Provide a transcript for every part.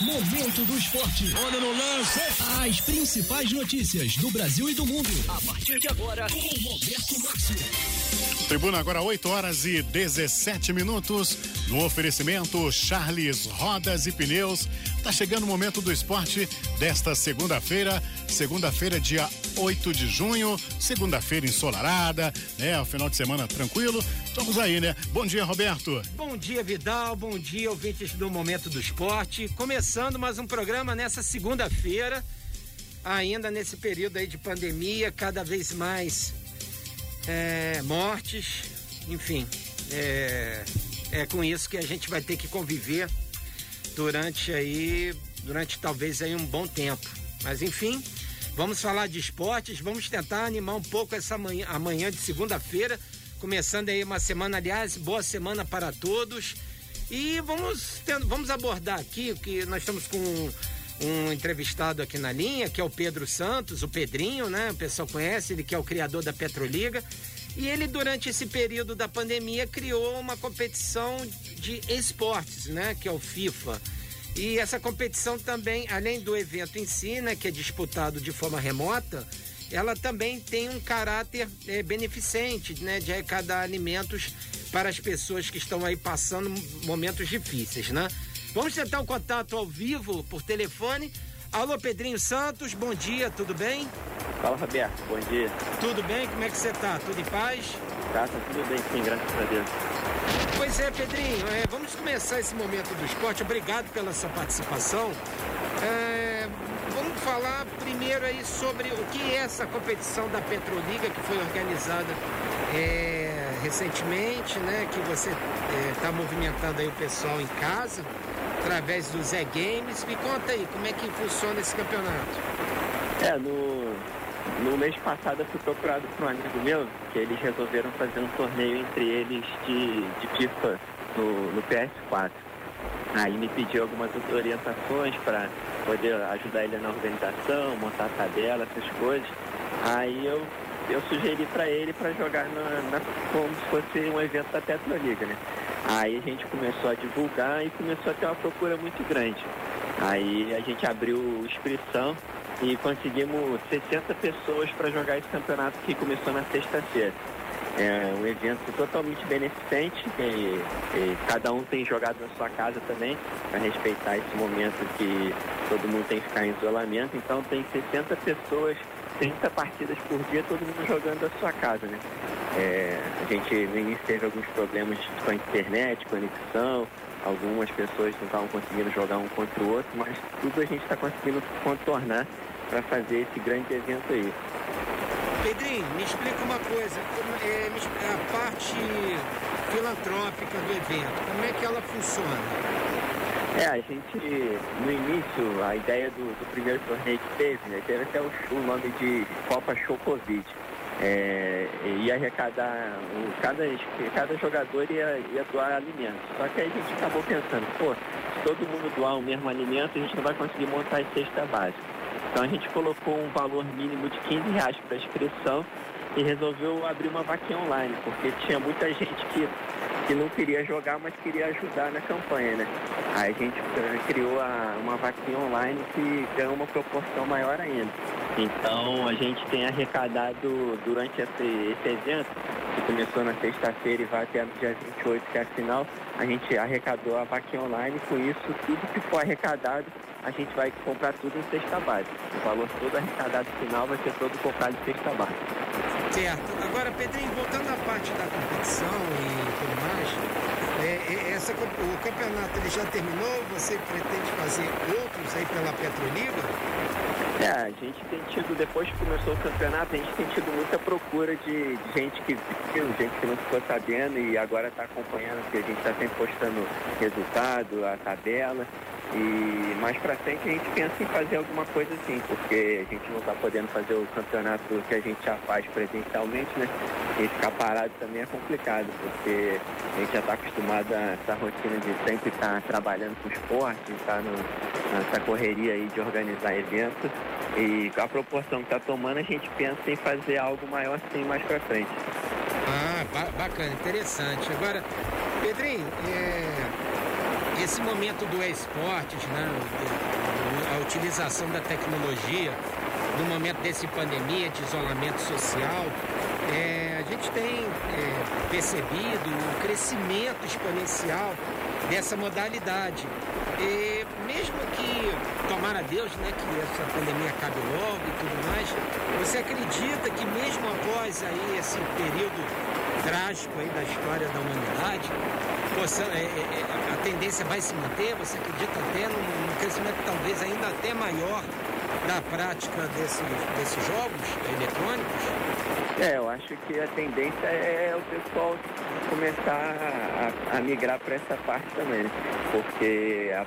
Momento do Esporte. Olha no lance. As principais notícias do Brasil e do mundo. A partir de agora, com Roberto Márcio. Tribuna agora 8 horas e 17 minutos. No oferecimento Charles Rodas e Pneus. Tá chegando o momento do esporte desta segunda-feira. Segunda-feira, dia 8 de junho. Segunda-feira ensolarada, né? O final de semana tranquilo. Estamos aí, né? Bom dia, Roberto. Bom dia, Vidal. Bom dia, ouvintes do Momento do Esporte. Começando mais um programa nessa segunda-feira, ainda nesse período aí de pandemia, cada vez mais é, mortes, enfim. É, é com isso que a gente vai ter que conviver durante aí, durante talvez aí um bom tempo. Mas enfim, vamos falar de esportes, vamos tentar animar um pouco essa manhã, amanhã de segunda-feira, começando aí uma semana, aliás, boa semana para todos. E vamos, vamos abordar aqui, que nós estamos com um entrevistado aqui na linha, que é o Pedro Santos, o Pedrinho, né? O pessoal conhece, ele que é o criador da Petroliga. E ele, durante esse período da pandemia, criou uma competição de esportes, né? Que é o FIFA. E essa competição também, além do evento em si, né? Que é disputado de forma remota, ela também tem um caráter é, beneficente, né? De arrecadar alimentos para as pessoas que estão aí passando momentos difíceis, né? Vamos tentar o um contato ao vivo por telefone. Alô, Pedrinho Santos, bom dia, tudo bem? Fala, Roberto, bom dia. Tudo bem? Como é que você tá? Tudo em paz? Tá, tá tudo bem, sim, graças a Deus. Pois é, Pedrinho, é, vamos começar esse momento do esporte. Obrigado pela sua participação. É, vamos falar primeiro aí sobre o que é essa competição da Petroliga que foi organizada é, recentemente, né? Que você está é, movimentando aí o pessoal em casa através do Zé Games. Me conta aí, como é que funciona esse campeonato? É, no, no mês passado eu fui procurado por um amigo meu, que eles resolveram fazer um torneio entre eles de, de FIFA no, no PS4. Aí me pediu algumas orientações para poder ajudar ele na organização, montar a tabela, essas coisas. Aí eu, eu sugeri para ele para jogar na, na, como se fosse um evento da Petroliga, né? Aí a gente começou a divulgar e começou a ter uma procura muito grande. Aí a gente abriu inscrição e conseguimos 60 pessoas para jogar esse campeonato que começou na sexta-feira. É um evento totalmente beneficente e, e, cada um tem jogado na sua casa também, para respeitar esse momento que todo mundo tem que ficar em isolamento. Então tem 60 pessoas, 30 partidas por dia, todo mundo jogando da sua casa, né? É, a gente no início teve alguns problemas com a internet, conexão, algumas pessoas não estavam conseguindo jogar um contra o outro, mas tudo a gente está conseguindo contornar para fazer esse grande evento aí. Pedrinho, me explica uma coisa, é, a parte filantrópica do evento, como é que ela funciona? É, a gente, no início, a ideia do, do primeiro torneio que teve, né, teve até o, o nome de Copa Show Covid. É, ia arrecadar, cada, cada jogador ia, ia doar alimentos. Só que aí a gente acabou pensando, pô, se todo mundo doar o mesmo alimento, a gente não vai conseguir montar a cesta básica. Então a gente colocou um valor mínimo de 15 reais para inscrição e resolveu abrir uma vaquinha online, porque tinha muita gente que, que não queria jogar, mas queria ajudar na campanha, né? Aí a gente criou a, uma vaquinha online que ganhou uma proporção maior ainda. Então a gente tem arrecadado durante esse, esse evento, que começou na sexta-feira e vai até no dia 28, que é a final, a gente arrecadou a vaquinha online, com isso tudo que for arrecadado a gente vai comprar tudo em cesta básica. O valor todo arrecadado final vai ser todo comprado em cesta básica. Certo. Agora, Pedrinho, voltando à parte da competição e tudo mais, é, é, essa, o campeonato ele já terminou? Você pretende fazer outros aí pela Petroliga? É, a gente tem tido, depois que começou o campeonato, a gente tem tido muita procura de, de gente que viu, gente que não ficou sabendo e agora está acompanhando, que a gente está sempre postando resultado, a tabela. E mais pra frente a gente pensa em fazer alguma coisa assim, porque a gente não está podendo fazer o campeonato que a gente já faz presencialmente, né? E ficar parado também é complicado, porque a gente já está acostumado a essa rotina de sempre estar tá trabalhando com esporte, estar tá nessa correria aí de organizar eventos. E com a proporção que está tomando, a gente pensa em fazer algo maior assim mais pra frente. Ah, bacana, interessante. Agora, Pedrinho, é esse momento do esportes, né, a utilização da tecnologia, no momento desse pandemia, de isolamento social, é, a gente tem é, percebido o crescimento exponencial dessa modalidade. E mesmo que, tomara Deus, né, que essa pandemia acabe logo e tudo mais, você acredita que mesmo após aí esse período trágico aí da história da humanidade, é, é, é, a tendência vai se manter? Você acredita até num, crescimento talvez ainda até maior da prática desses, desses jogos eletrônicos? É, eu acho que a tendência é o pessoal começar a, a migrar para essa parte também, porque a,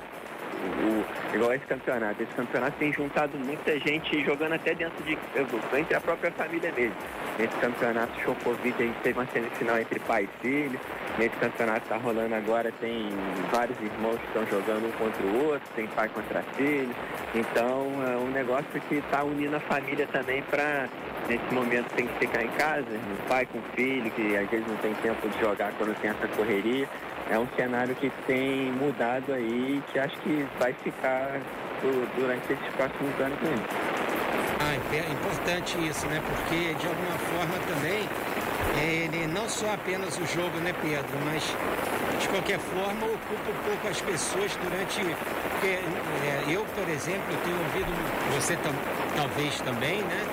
o, igual esse campeonato, esse campeonato tem juntado muita gente jogando até dentro de entre a própria família mesmo. Nesse campeonato Chocovic a gente teve uma semifinal entre pai e filho. Nesse campeonato que está rolando agora tem vários irmãos que estão jogando um contra o outro, tem pai contra filho. Então é um negócio que está unindo a família também para nesse momento tem que ficar em casa, pai com filho, que às vezes não tem tempo de jogar quando tem essa correria. É um cenário que tem mudado aí que acho que vai ficar durante esses próximos anos mesmo. Ah, é importante isso, né? Porque de alguma forma também ele não só apenas o jogo, né, Pedro, mas de qualquer forma ocupa um pouco as pessoas durante. Porque, é, eu, por exemplo, tenho ouvido, você tam, talvez também, né?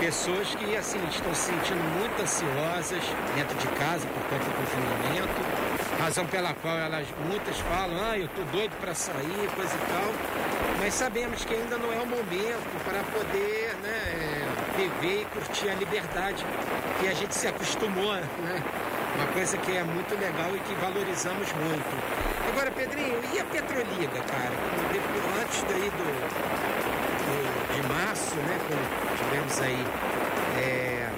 Pessoas que assim estão se sentindo muito ansiosas dentro de casa por conta do confinamento razão pela qual elas muitas falam, ah, eu tô doido para sair, coisa e tal, mas sabemos que ainda não é o momento para poder né, viver e curtir a liberdade que a gente se acostumou, né? Uma coisa que é muito legal e que valorizamos muito. Agora, Pedrinho, e a Petroliga, cara? Antes daí do, do de março, né? Quando tivemos aí é,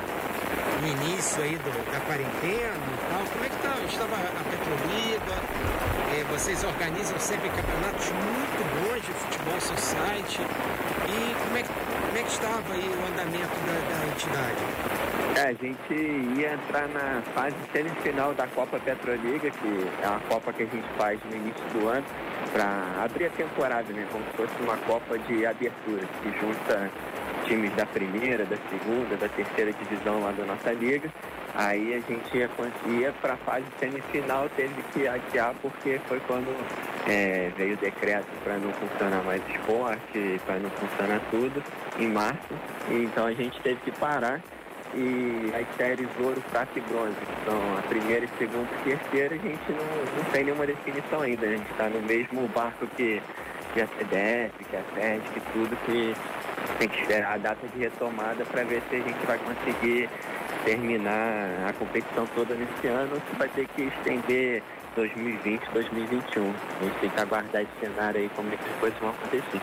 o início aí do, da quarentena e tal, como é que tá, estava a Petroliga? É, vocês organizam sempre campeonatos muito bons de futebol society. E como é que, como é que estava aí o andamento da, da entidade? É, a gente ia entrar na fase semifinal da Copa Petroliga, que é uma Copa que a gente faz no início do ano, para abrir a temporada, né? Como se fosse uma Copa de abertura, que junta times da primeira, da segunda, da terceira divisão lá da nossa liga. Aí a gente ia, ia para a fase semifinal, teve que adiar porque foi quando é, veio o decreto para não funcionar mais esporte, para não funcionar tudo, em março. E, então a gente teve que parar e as séries ouro, prata e bronze, que são a primeira, segunda e terceira, a gente não, não tem nenhuma definição ainda. A gente está no mesmo barco que, que a CDF, que a FED, que tudo, que tem que esperar a data de retomada para ver se a gente vai conseguir terminar a competição toda nesse ano ou se vai ter que estender 2020, 2021. A gente tem que aguardar esse cenário aí, como é que as coisas vão acontecer.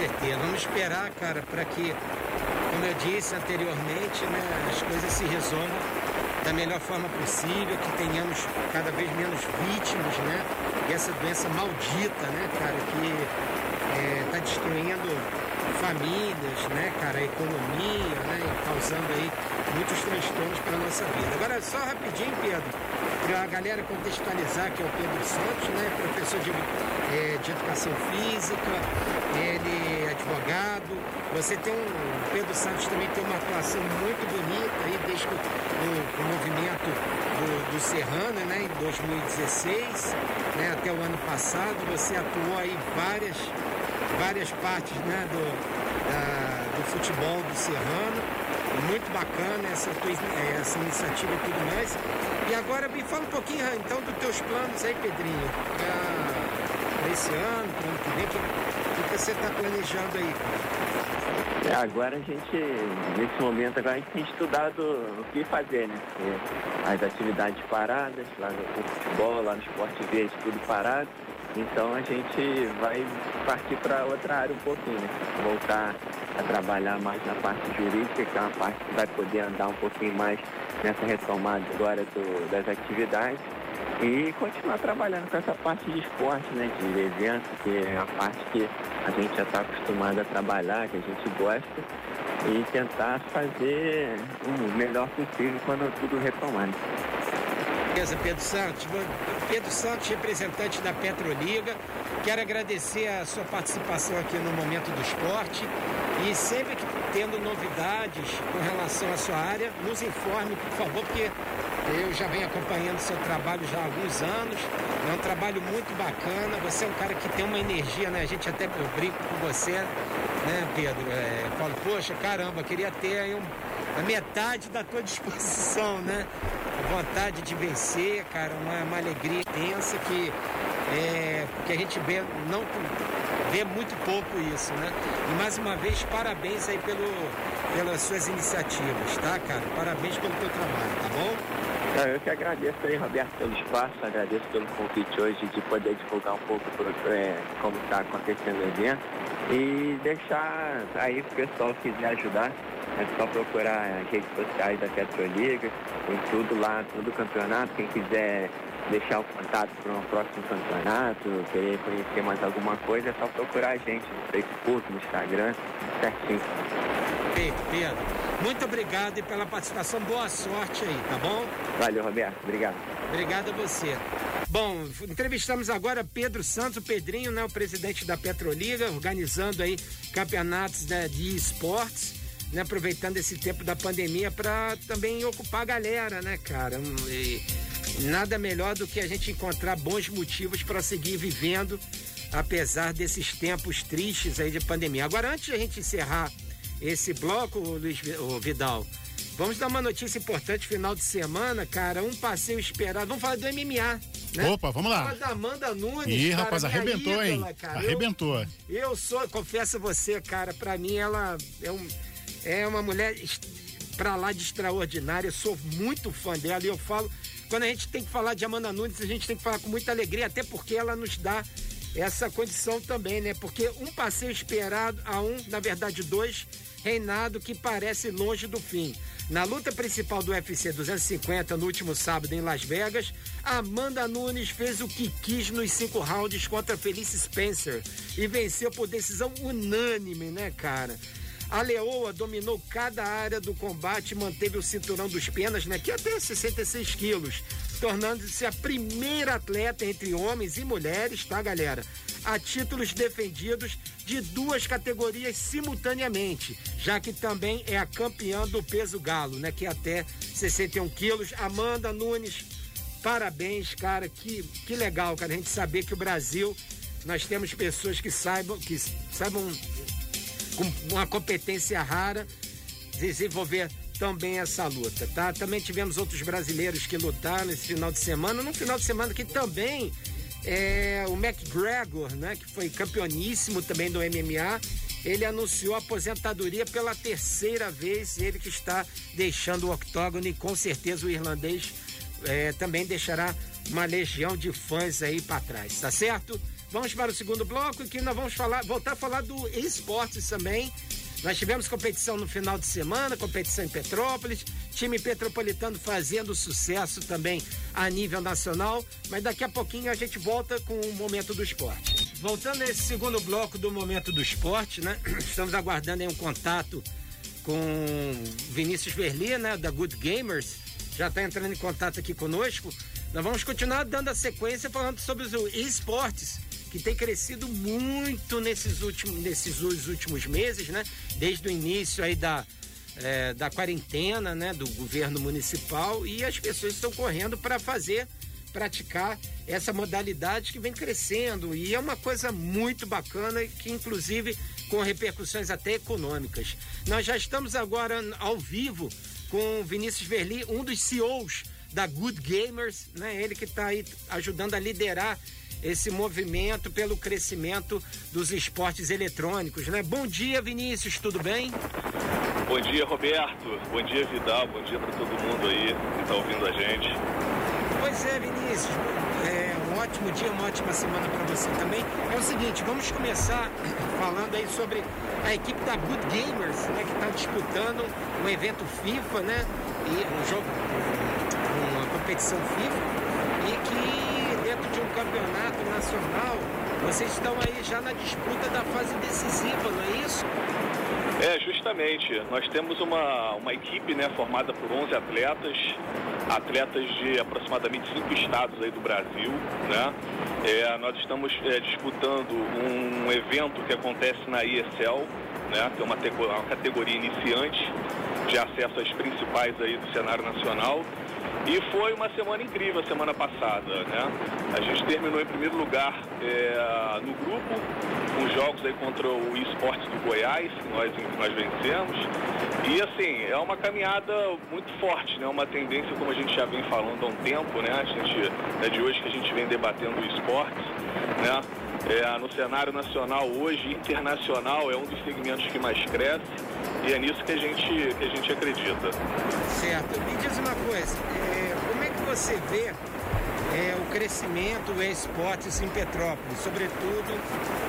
Certeza. Vamos esperar, cara, para que, como eu disse anteriormente, né, as coisas se resolvam da melhor forma possível, que tenhamos cada vez menos vítimas, né? Dessa doença maldita, né, cara, que está é, destruindo famílias, né, cara, a economia, né, causando aí muitos transtornos para nossa vida. Agora, só rapidinho, Pedro, para a galera contextualizar que é o Pedro Santos, né, professor de, é, de educação física, ele é advogado. Você tem um, Pedro Santos também tem uma atuação muito bonita aí desde o, movimento do, do Serrano, né, em 2016, né, até o ano passado. Você atuou aí várias várias partes né, do, da, do futebol do Serrano. Muito bacana essa, tua, essa iniciativa e tudo mais. E agora me fala um pouquinho então dos teus planos aí, Pedrinho, para esse ano, para o ano que vem, o que, você está planejando aí, É, agora a gente, nesse momento, agora a gente tem estudado o que fazer, né? Porque as atividades paradas, lá no futebol, lá no esporte verde, tudo parado. Então a gente vai partir para outra área um pouquinho, né? voltar a trabalhar mais na parte jurídica, que é uma parte que vai poder andar um pouquinho mais nessa retomada agora do, das atividades e continuar trabalhando com essa parte de esporte, né, de evento, que é a parte que a gente já está acostumado a trabalhar, que a gente gosta, e tentar fazer o melhor possível quando tudo retomar. Beleza, Pedro Santos. Pedro Santos, representante da Petroliga. Quero agradecer a sua participação aqui no Momento do Esporte. E sempre que tendo novidades com relação à sua área, nos informe, por favor, porque eu já venho acompanhando seu trabalho já há alguns anos. É um trabalho muito bacana. Você é um cara que tem uma energia, né? A gente até eu brinco com você, né, Pedro? É, falo, poxa, caramba, queria ter aí um, a metade da tua disposição, né? vontade de vencer, cara, uma, uma alegria intensa que, é, que a gente vê, não vê muito pouco isso, né? E mais uma vez, parabéns aí pelo, pelas suas iniciativas, tá, cara? Parabéns pelo teu trabalho, tá bom? Eu que agradeço aí, Roberto, pelo espaço, agradeço pelo convite hoje de poder divulgar um pouco é, como está acontecendo o evento e deixar aí o pessoal que quiser ajudar, é só procurar as redes sociais da Petroliga, tem tudo lá, todo campeonato. Quem quiser deixar o contato para um próximo campeonato, querer conhecer mais alguma coisa, é só procurar a gente no Facebook, no Instagram, certinho. Pedro, muito obrigado e pela participação. Boa sorte aí, tá bom? Valeu, Roberto. Obrigado. Obrigado a você. Bom, entrevistamos agora Pedro Santos, o Pedrinho, né, o presidente da Petroliga, organizando aí campeonatos né, de esportes né, aproveitando esse tempo da pandemia para também ocupar a galera, né, cara? E nada melhor do que a gente encontrar bons motivos para seguir vivendo, apesar desses tempos tristes aí de pandemia. Agora, antes de a gente encerrar esse bloco, Luiz o Vidal, vamos dar uma notícia importante final de semana, cara. Um passeio esperado. Vamos falar do MMA. Né? Opa, vamos lá. Fala da Amanda Nunes. Ih, cara, rapaz, arrebentou, ídola, hein? Cara. Arrebentou. Eu, eu sou, confesso a você, cara, para mim ela é um é uma mulher para lá de extraordinária. Eu sou muito fã dela e eu falo. Quando a gente tem que falar de Amanda Nunes, a gente tem que falar com muita alegria, até porque ela nos dá essa condição também, né? Porque um passeio esperado a um, na verdade dois, reinado que parece longe do fim. Na luta principal do UFC 250 no último sábado em Las Vegas, Amanda Nunes fez o que quis nos cinco rounds contra Felice Spencer e venceu por decisão unânime, né, cara? A Leoa dominou cada área do combate e manteve o cinturão dos penas, né, que é até 66 quilos, tornando-se a primeira atleta entre homens e mulheres, tá, galera? A títulos defendidos de duas categorias simultaneamente, já que também é a campeã do peso galo, né, que é até 61 quilos. Amanda Nunes, parabéns, cara, que, que legal, cara, a gente saber que o Brasil nós temos pessoas que saibam que saibam com uma competência rara, desenvolver também essa luta, tá? Também tivemos outros brasileiros que lutaram nesse final de semana, num final de semana que também é, o McGregor, né, que foi campeoníssimo também do MMA, ele anunciou aposentadoria pela terceira vez, ele que está deixando o octógono e com certeza o irlandês é, também deixará uma legião de fãs aí para trás, tá certo? Vamos para o segundo bloco, que nós vamos falar, voltar a falar do esportes também. Nós tivemos competição no final de semana, competição em Petrópolis, time petropolitano fazendo sucesso também a nível nacional, mas daqui a pouquinho a gente volta com o momento do esporte. Voltando nesse segundo bloco do momento do esporte, né? Estamos aguardando um contato com Vinícius Verli, né, da Good Gamers, já está entrando em contato aqui conosco. Nós vamos continuar dando a sequência falando sobre os esportes que tem crescido muito nesses últimos, nesses últimos meses, né? Desde o início aí da, é, da quarentena, né? Do governo municipal e as pessoas estão correndo para fazer, praticar essa modalidade que vem crescendo e é uma coisa muito bacana que inclusive com repercussões até econômicas. Nós já estamos agora ao vivo com Vinícius Verli, um dos CEOs da Good Gamers, né? Ele que está aí ajudando a liderar esse movimento pelo crescimento dos esportes eletrônicos, né? Bom dia, Vinícius, tudo bem? Bom dia, Roberto. Bom dia, Vidal. Bom dia para todo mundo aí que está ouvindo a gente. Pois é, Vinícius. É um ótimo dia, uma ótima semana para você também. É o seguinte, vamos começar falando aí sobre a equipe da Good Gamers, né, que está disputando um evento FIFA, né, e um jogo, uma competição FIFA e que dentro de um campeonato nacional vocês estão aí já na disputa da fase decisiva, não é isso? É, justamente. Nós temos uma, uma equipe né, formada por 11 atletas, atletas de aproximadamente cinco estados aí do Brasil. Né? É, nós estamos é, disputando um evento que acontece na ESL, né, que é uma, uma categoria iniciante de acesso às principais aí do cenário nacional. E foi uma semana incrível a semana passada, né? A gente terminou em primeiro lugar é, no grupo, com jogos aí contra o esportes do Goiás, que nós, nós vencemos. E assim, é uma caminhada muito forte, né? Uma tendência, como a gente já vem falando há um tempo, né? A gente, é de hoje que a gente vem debatendo o esporte, né? É, no cenário nacional hoje, internacional, é um dos segmentos que mais cresce e é nisso que a gente, que a gente acredita. Certo. Me diz uma coisa, é, como é que você vê é, o crescimento do esportes em Petrópolis, sobretudo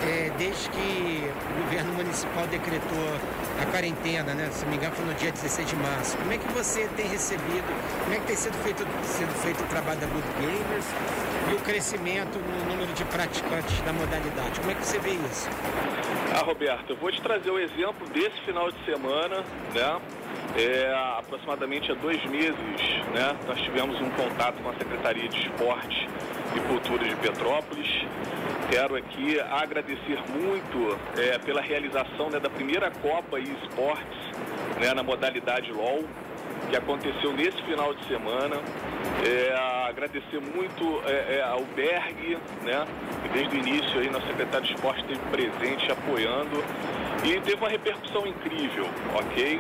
é, desde que o governo municipal decretou a quarentena, né? Se não me engano, foi no dia 16 de março. Como é que você tem recebido, como é que tem sido feito, sido feito o trabalho da Good Gamers e o crescimento no número de praticantes da modalidade? Como é que você vê isso? Ah, Roberto, eu vou te trazer o exemplo desse final de semana, né? É, aproximadamente há dois meses, né, nós tivemos um contato com a Secretaria de Esporte e Cultura de Petrópolis. Quero aqui agradecer muito é, pela realização né, da primeira Copa e Esportes né, na modalidade LOL, que aconteceu nesse final de semana. É, agradecer muito é, é, ao Berg, né, que desde o início aí nosso secretário de esporte esteve presente, apoiando. E teve uma repercussão incrível, ok?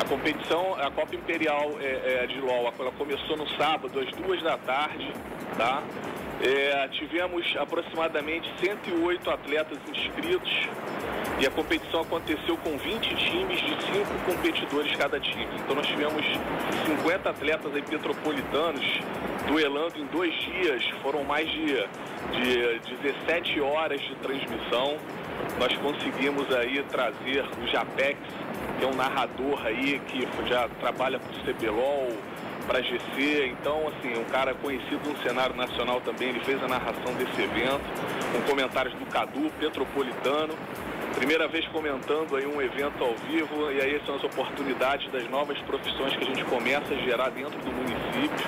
A competição, a Copa Imperial é, é, de LOL, ela começou no sábado, às duas da tarde, tá? É, tivemos aproximadamente 108 atletas inscritos e a competição aconteceu com 20 times de 5 competidores cada time. Então nós tivemos 50 atletas aí petropolitanos duelando em dois dias, foram mais de, de 17 horas de transmissão. Nós conseguimos aí trazer o Japex, que é um narrador aí que já trabalha para o CBLOL, para GC, então assim, um cara conhecido no cenário nacional também, ele fez a narração desse evento, com comentários do Cadu, Petropolitano. Primeira vez comentando aí um evento ao vivo e aí são as oportunidades das novas profissões que a gente começa a gerar dentro do município.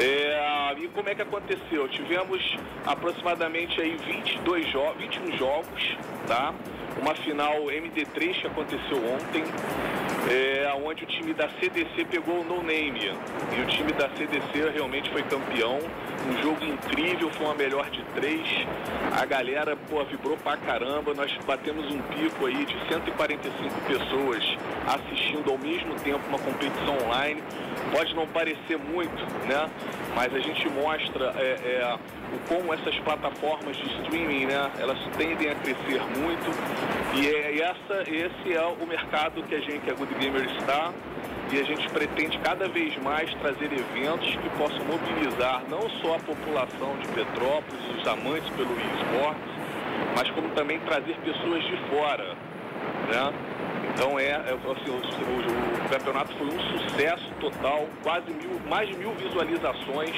É, e como é que aconteceu? Tivemos aproximadamente aí 22 jo 21 jogos, tá? Uma final MD3 que aconteceu ontem, é, onde o time da CDC pegou o no name. E o time da CDC realmente foi campeão. Um jogo incrível, foi uma melhor de três. A galera pô, vibrou pra caramba. Nós batemos um pico aí de 145 pessoas assistindo ao mesmo tempo uma competição online. Pode não parecer muito, né? Mas a gente mostra é, é, o como essas plataformas de streaming, né? Elas tendem a crescer muito. E, é, essa, esse é o mercado que a gente, a Good Gamer está e a gente pretende cada vez mais trazer eventos que possam mobilizar não só a população de Petrópolis, os amantes pelo esporte, mas como também trazer pessoas de fora, né? Então é, é assim, o, o, o, campeonato foi um sucesso total, quase mil, mais de mil visualizações.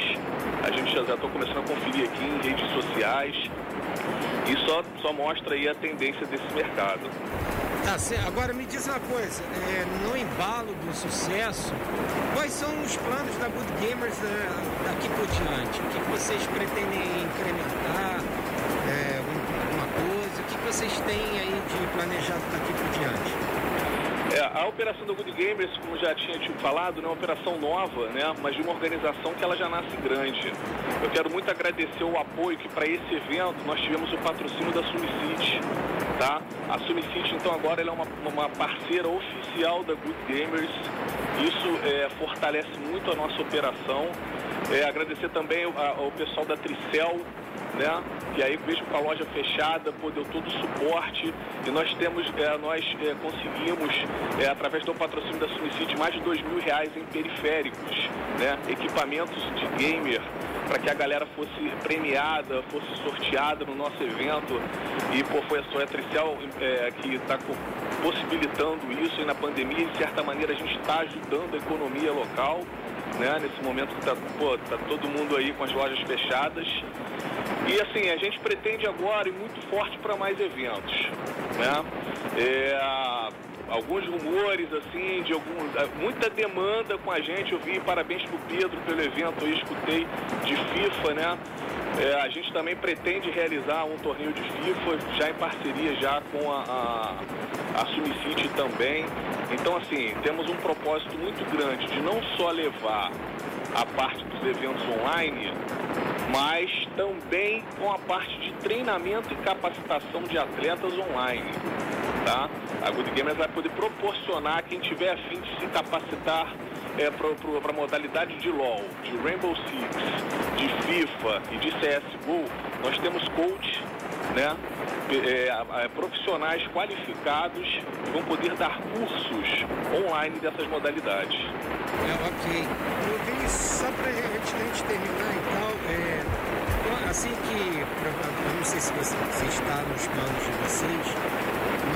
A gente já está começando a conferir aqui em redes sociais. E só, só mostra aí a tendência desse mercado. Tá. Agora me diz uma coisa, é, no embalo do sucesso, quais são os planos da Good Gamers né, daqui por diante? O que vocês pretendem incrementar? É, alguma coisa? O que vocês têm aí de planejado daqui por diante? É, a operação do Good Gamers, como já tinha te falado, é uma operação nova, né, mas de uma organização que ela já nasce grande. Eu quero muito agradecer o apoio que para esse evento nós tivemos o patrocínio da Sumicity. Tá? A Sumicity, então, agora ela é uma, uma parceira oficial da Good Gamers. Isso é, fortalece muito a nossa operação. É, agradecer também ao pessoal da Tricel, né? E aí mesmo com a loja fechada, pô, deu todo o suporte e nós temos, é, nós é, conseguimos, é, através do patrocínio da Sunicity, mais de dois mil reais em periféricos, né? Equipamentos de gamer para que a galera fosse premiada, fosse sorteada no nosso evento. E pô, foi a sua Tricel é, que está possibilitando isso e na pandemia, de certa maneira, a gente está ajudando a economia local, né? Nesse momento que está tá todo mundo aí com as lojas fechadas. E assim, a gente pretende agora ir muito forte para mais eventos. Né? É, alguns rumores, assim, de algum, é, muita demanda com a gente. Eu vi parabéns pro Pedro pelo evento, eu escutei de FIFA, né? É, a gente também pretende realizar um torneio de FIFA já em parceria já com a, a, a Sumicity também. Então, assim, temos um propósito muito grande de não só levar a parte dos eventos online, mas também com a parte de treinamento e capacitação de atletas online. Tá? A Good Gamers vai poder proporcionar a quem tiver a fim de se capacitar é, para a modalidade de LoL, de Rainbow Six, de FIFA e de CSGO, nós temos coach, né? É, é, profissionais qualificados que vão poder dar cursos online dessas modalidades. É, ok. Eu vi só para a gente terminar então, é, assim que, eu não sei se você, você está nos planos de vocês,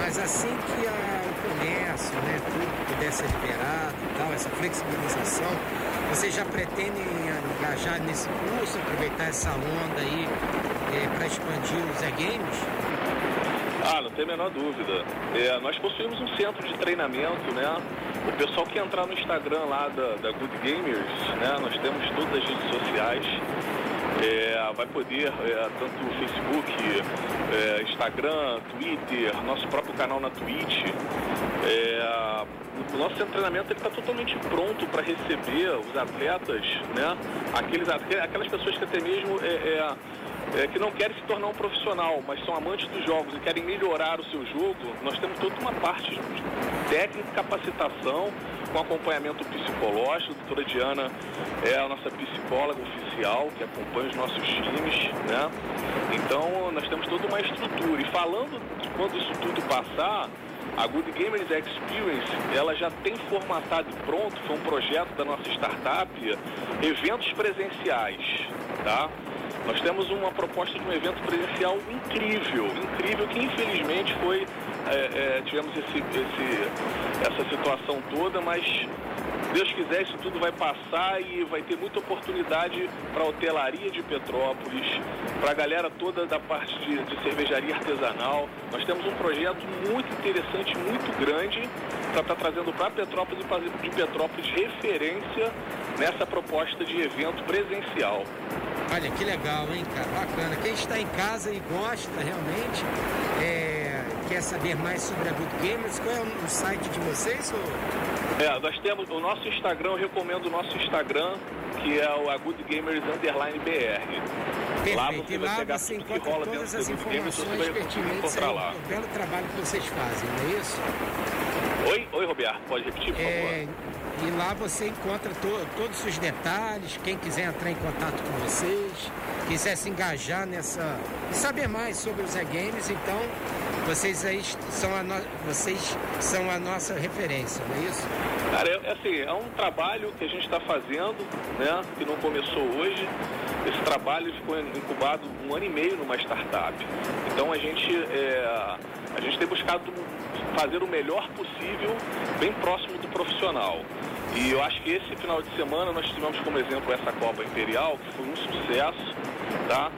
mas assim que a, comércio, né, tudo puder ser liberado e tal, essa flexibilização, vocês já pretendem engajar nesse curso, aproveitar essa onda aí é, para expandir os e-games? Ah, não tem a menor dúvida. É, nós possuímos um centro de treinamento, né? O pessoal que entrar no Instagram lá da, da Good Gamers, né? Nós temos todas as redes sociais é, vai poder, é, tanto Facebook, é, Instagram, Twitter, nosso próprio canal na Twitch. É, o nosso treinamento está totalmente pronto para receber os atletas, né? Aqueles, aquelas pessoas que até mesmo é, é, que não querem se tornar um profissional, mas são amantes dos jogos e querem melhorar o seu jogo, nós temos toda uma parte técnica, capacitação, com acompanhamento psicológico. A doutora Diana é a nossa psicóloga oficial que acompanha os nossos times, né? Então nós temos toda uma estrutura. E falando de quando isso tudo passar, a Good Gamers Experience, ela já tem formatado e pronto, foi um projeto da nossa startup, eventos presenciais, tá? Nós temos uma proposta de um evento presencial incrível, incrível, que infelizmente foi, é, é, tivemos esse, esse, essa situação toda, mas Deus quiser, isso tudo vai passar e vai ter muita oportunidade para a hotelaria de Petrópolis, para a galera toda da parte de, de, cervejaria artesanal. Nós temos um projeto muito interessante, muito grande, para estar tá trazendo para Petrópolis e fazer de Petrópolis referência nessa proposta de evento presencial. Olha que legal, hein, cara? Bacana. Quem está em casa e gosta realmente, é, quer saber mais sobre a Good Gamers, qual é o site de vocês? Ou... É, nós temos o nosso Instagram, eu recomendo o nosso Instagram, que é o Good Gamers Underline BR. Perfeito. Lá você, e lá você encontra todas as informações pertinentes ao lá. belo trabalho que vocês fazem, não é isso? Oi, oi Roberto, pode repetir, por é, favor? E lá você encontra to todos os detalhes, quem quiser entrar em contato com vocês, quiser se engajar nessa. e saber mais sobre os e-games, então vocês aí são a, no... vocês são a nossa referência, não é isso? Cara, é, assim, é um trabalho que a gente está fazendo, né? Que não começou hoje. Esse trabalho ficou incubado um ano e meio numa startup. Então a gente, é, a gente tem buscado fazer o melhor possível, bem próximo do profissional. E eu acho que esse final de semana nós tivemos como exemplo essa Copa Imperial, que foi um sucesso, tá?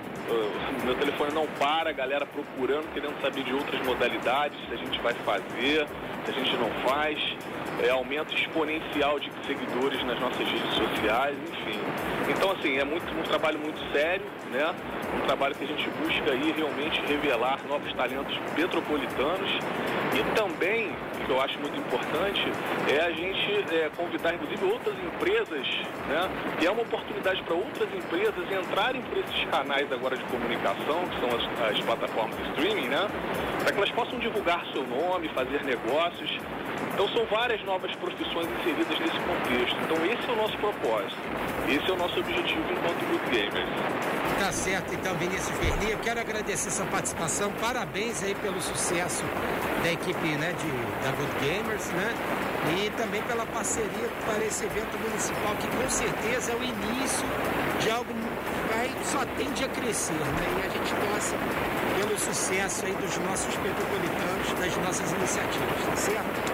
meu telefone não para, a galera procurando, querendo saber de outras modalidades, se a gente vai fazer, se a gente não faz, é, aumento exponencial de seguidores nas nossas redes sociais, enfim. Então, assim, é muito, um trabalho muito sério, né? Um trabalho que a gente busca aí realmente revelar novos talentos metropolitanos e também, que eu acho muito importante, é a gente é, convidar, inclusive, outras empresas, né? E é uma oportunidade para outras empresas entrarem por esses canais agora de comunicação, que são as, as plataformas de streaming, né? Para que elas possam divulgar seu nome, fazer negócios. Então são várias novas profissões inseridas nesse contexto. Então esse é o nosso propósito. Esse é o nosso objetivo enquanto Good Gamers. Tá certo, então, Vinícius Verli, eu quero agradecer sua participação. Parabéns aí pelo sucesso da equipe né, de, da Good Gamers, né? E também pela parceria para esse evento municipal, que com certeza é o início de algo que só tende a crescer, né? E a gente torce pelo sucesso aí dos nossos metropolitanos, das nossas iniciativas, tá certo?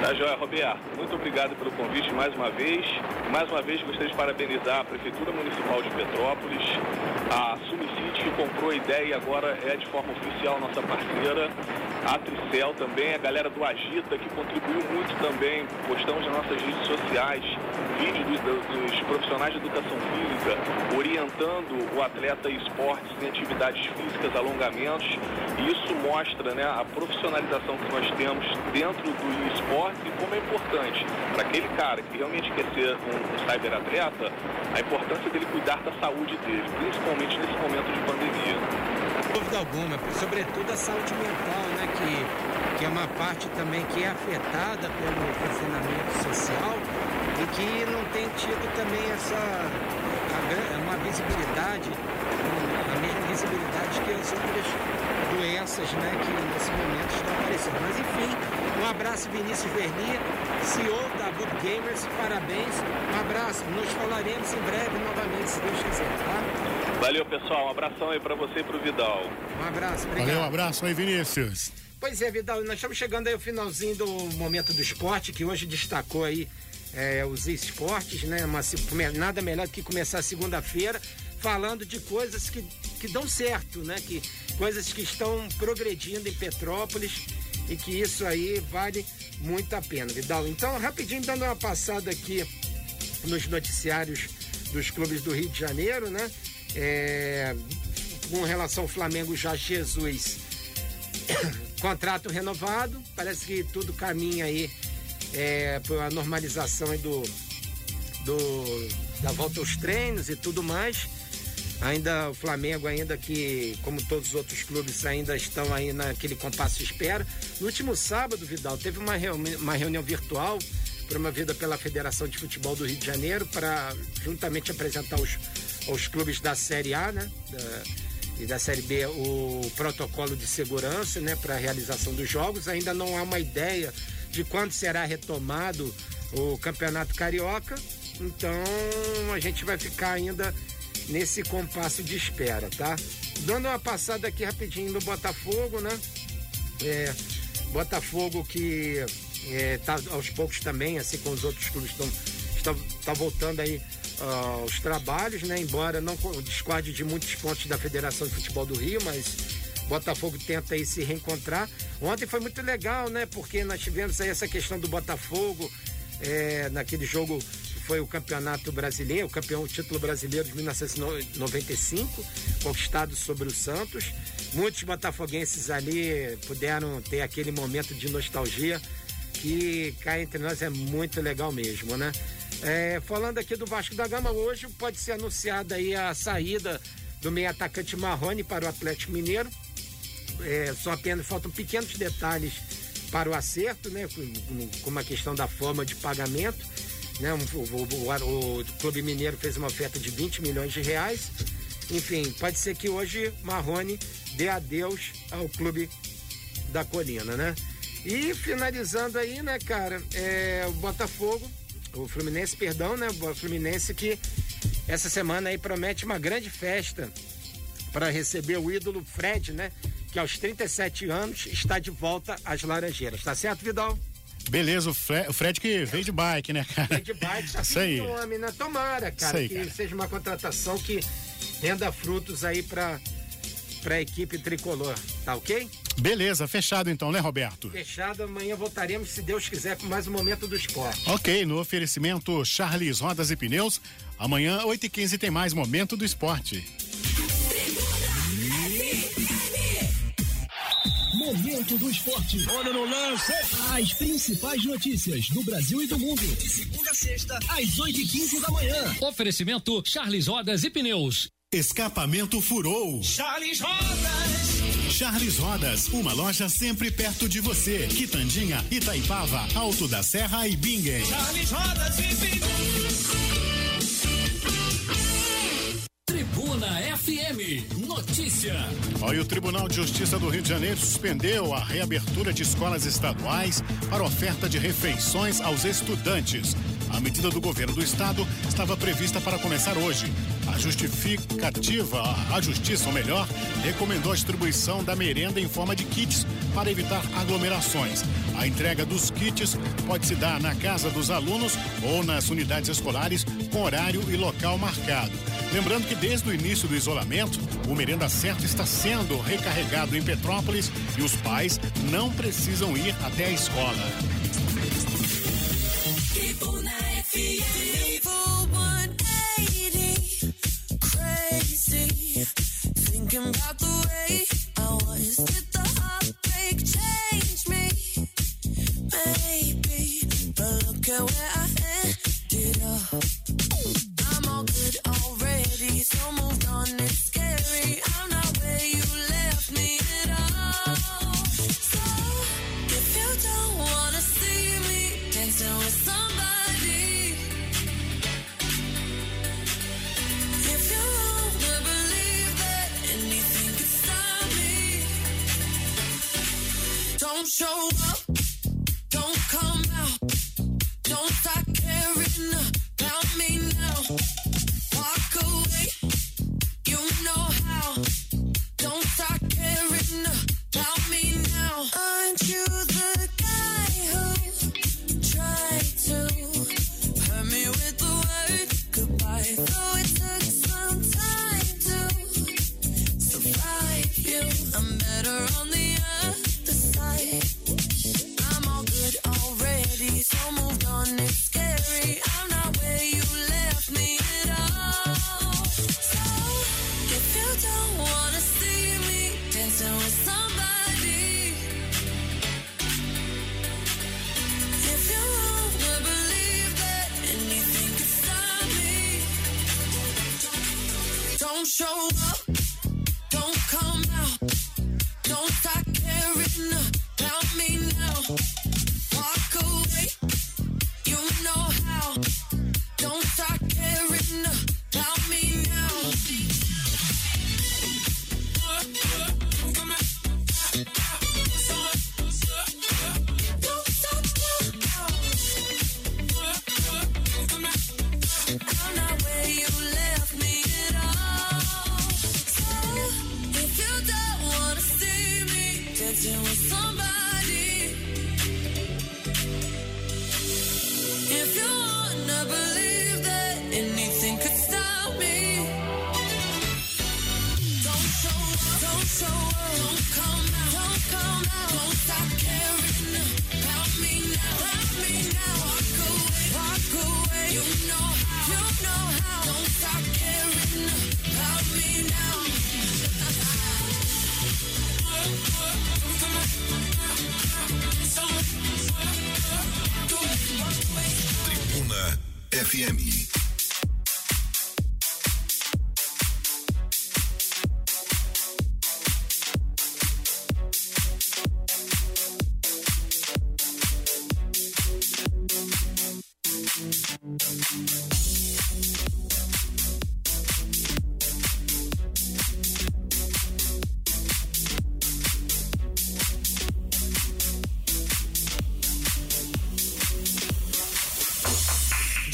Tá joia, Roberto. Muito obrigado pelo convite mais uma vez. Mais uma vez gostaria de parabenizar a Prefeitura Municipal de Petrópolis, a Sumicite que comprou a ideia e agora é de forma oficial nossa parceira, a Tricel também, a galera do Agita que contribuiu muito também. Postamos nas nossas redes sociais vídeos dos, dos profissionais de educação física orientando o atleta em esportes, em atividades físicas, alongamentos. E isso mostra né, a profissionalização que nós temos dentro do esporte e como é importante para aquele cara que realmente quer ser um, um cyberatleta, a importância dele cuidar da saúde dele, principalmente nesse momento de pandemia. Dúvida alguma, sobretudo a saúde mental, né, que, que é uma parte também que é afetada pelo confinamento social e que não tem tido também essa uma visibilidade, a mesma visibilidade que as outras doenças né, que nesse momento estão aparecendo. Mas enfim, um abraço Vinícius Verni, CEO da Good Gamers, parabéns, um abraço, nos falaremos em breve novamente, se Deus quiser, tá? Valeu pessoal, um abração aí para você e pro Vidal. Um abraço, obrigado. Valeu, um abraço aí Vinícius. Pois é, Vidal, nós estamos chegando aí ao finalzinho do momento do esporte, que hoje destacou aí é, os esportes, né? Mas nada melhor do que começar segunda-feira falando de coisas que, que dão certo, né? Que, coisas que estão progredindo em Petrópolis e que isso aí vale muito a pena, Vidal. Então, rapidinho, dando uma passada aqui nos noticiários dos clubes do Rio de Janeiro, né? É, com relação ao Flamengo já Jesus contrato renovado, parece que tudo caminha aí é, a normalização do, do, da volta aos treinos e tudo mais. Ainda o Flamengo, ainda que, como todos os outros clubes, ainda estão aí naquele compasso espera. No último sábado, Vidal, teve uma, reuni uma reunião virtual promovida pela Federação de Futebol do Rio de Janeiro para juntamente apresentar os, aos clubes da Série A, né? Da, e da Série B o protocolo de segurança, né, para a realização dos jogos. Ainda não há uma ideia de quando será retomado o Campeonato Carioca. Então a gente vai ficar ainda nesse compasso de espera, tá? Dando uma passada aqui rapidinho no Botafogo, né? É, Botafogo que é, tá aos poucos também, assim como os outros clubes estão está, tá voltando aí uh, os trabalhos, né? Embora não discorde de muitos pontos da Federação de Futebol do Rio, mas Botafogo tenta aí se reencontrar. Ontem foi muito legal, né? Porque nós tivemos aí essa questão do Botafogo é, naquele jogo que foi o Campeonato Brasileiro, o campeão o título brasileiro de 1995, conquistado sobre o Santos. Muitos botafoguenses ali puderam ter aquele momento de nostalgia que cá entre nós é muito legal mesmo, né? É, falando aqui do Vasco da Gama, hoje pode ser anunciada aí a saída do meio atacante Marrone para o Atlético Mineiro é, só apenas faltam pequenos detalhes para o acerto, né? Como a questão da forma de pagamento. Né? O, o, o, o, Clube Mineiro fez uma oferta de 20 milhões de reais. Enfim, pode ser que hoje Marrone dê adeus ao Clube da Colina, né? E finalizando aí, né, cara, é, o Botafogo, o Fluminense, perdão, né? O Fluminense que essa semana aí promete uma grande festa para receber o ídolo Fred, né? que aos 37 anos está de volta às Laranjeiras. Tá certo, Vidal? Beleza, o Fred, o Fred que veio de bike, né, cara? Veio de bike, tá aí. homem, né? Tomara, cara, aí, que cara. seja uma contratação que renda frutos aí para para a equipe tricolor, tá ok? Beleza, fechado então, né, Roberto? Fechado, amanhã voltaremos, se Deus quiser, com mais um momento do esporte. Ok, no oferecimento Charles Rodas e Pneus, amanhã, 8h15, tem mais momento do esporte. Momento do esporte. Olha no lance. As principais notícias do Brasil e do mundo. De segunda a sexta, às 8 e 15 da manhã. Oferecimento Charles Rodas e Pneus. Escapamento furou. Charles Rodas. Charles Rodas, uma loja sempre perto de você. Quitandinha, Itaipava, Alto da Serra e Bingen. Charles Rodas e Pneus. FM. Notícia. Olha, o Tribunal de Justiça do Rio de Janeiro suspendeu a reabertura de escolas estaduais para oferta de refeições aos estudantes. A medida do governo do estado estava prevista para começar hoje. A justificativa, a justiça, ou melhor, recomendou a distribuição da merenda em forma de kits para evitar aglomerações. A entrega dos kits pode se dar na casa dos alunos ou nas unidades escolares com horário e local marcado. Lembrando que desde o início do isolamento, o merenda certo está sendo recarregado em Petrópolis e os pais não precisam ir até a escola.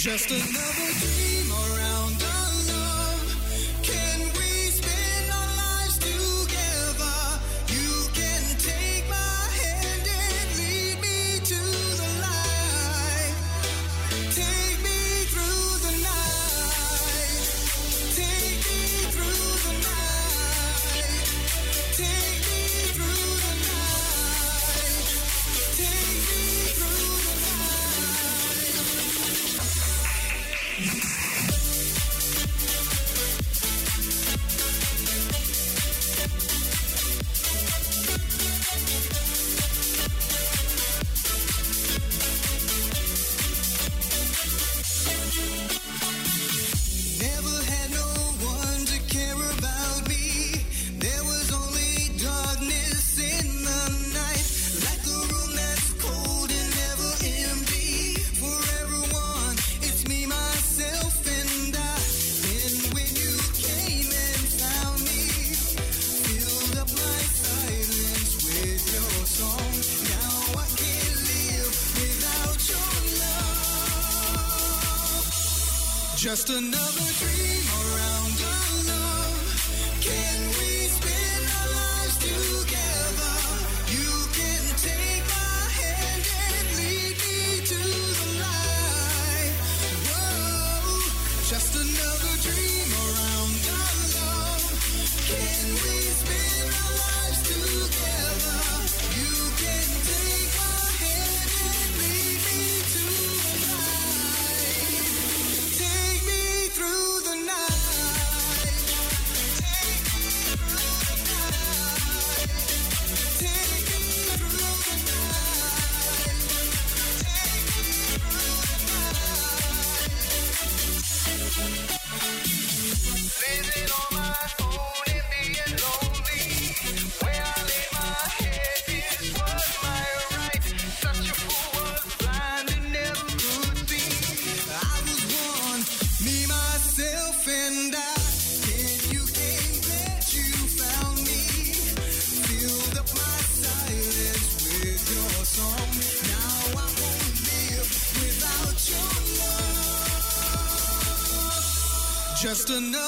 just another dream. Just another dream Just another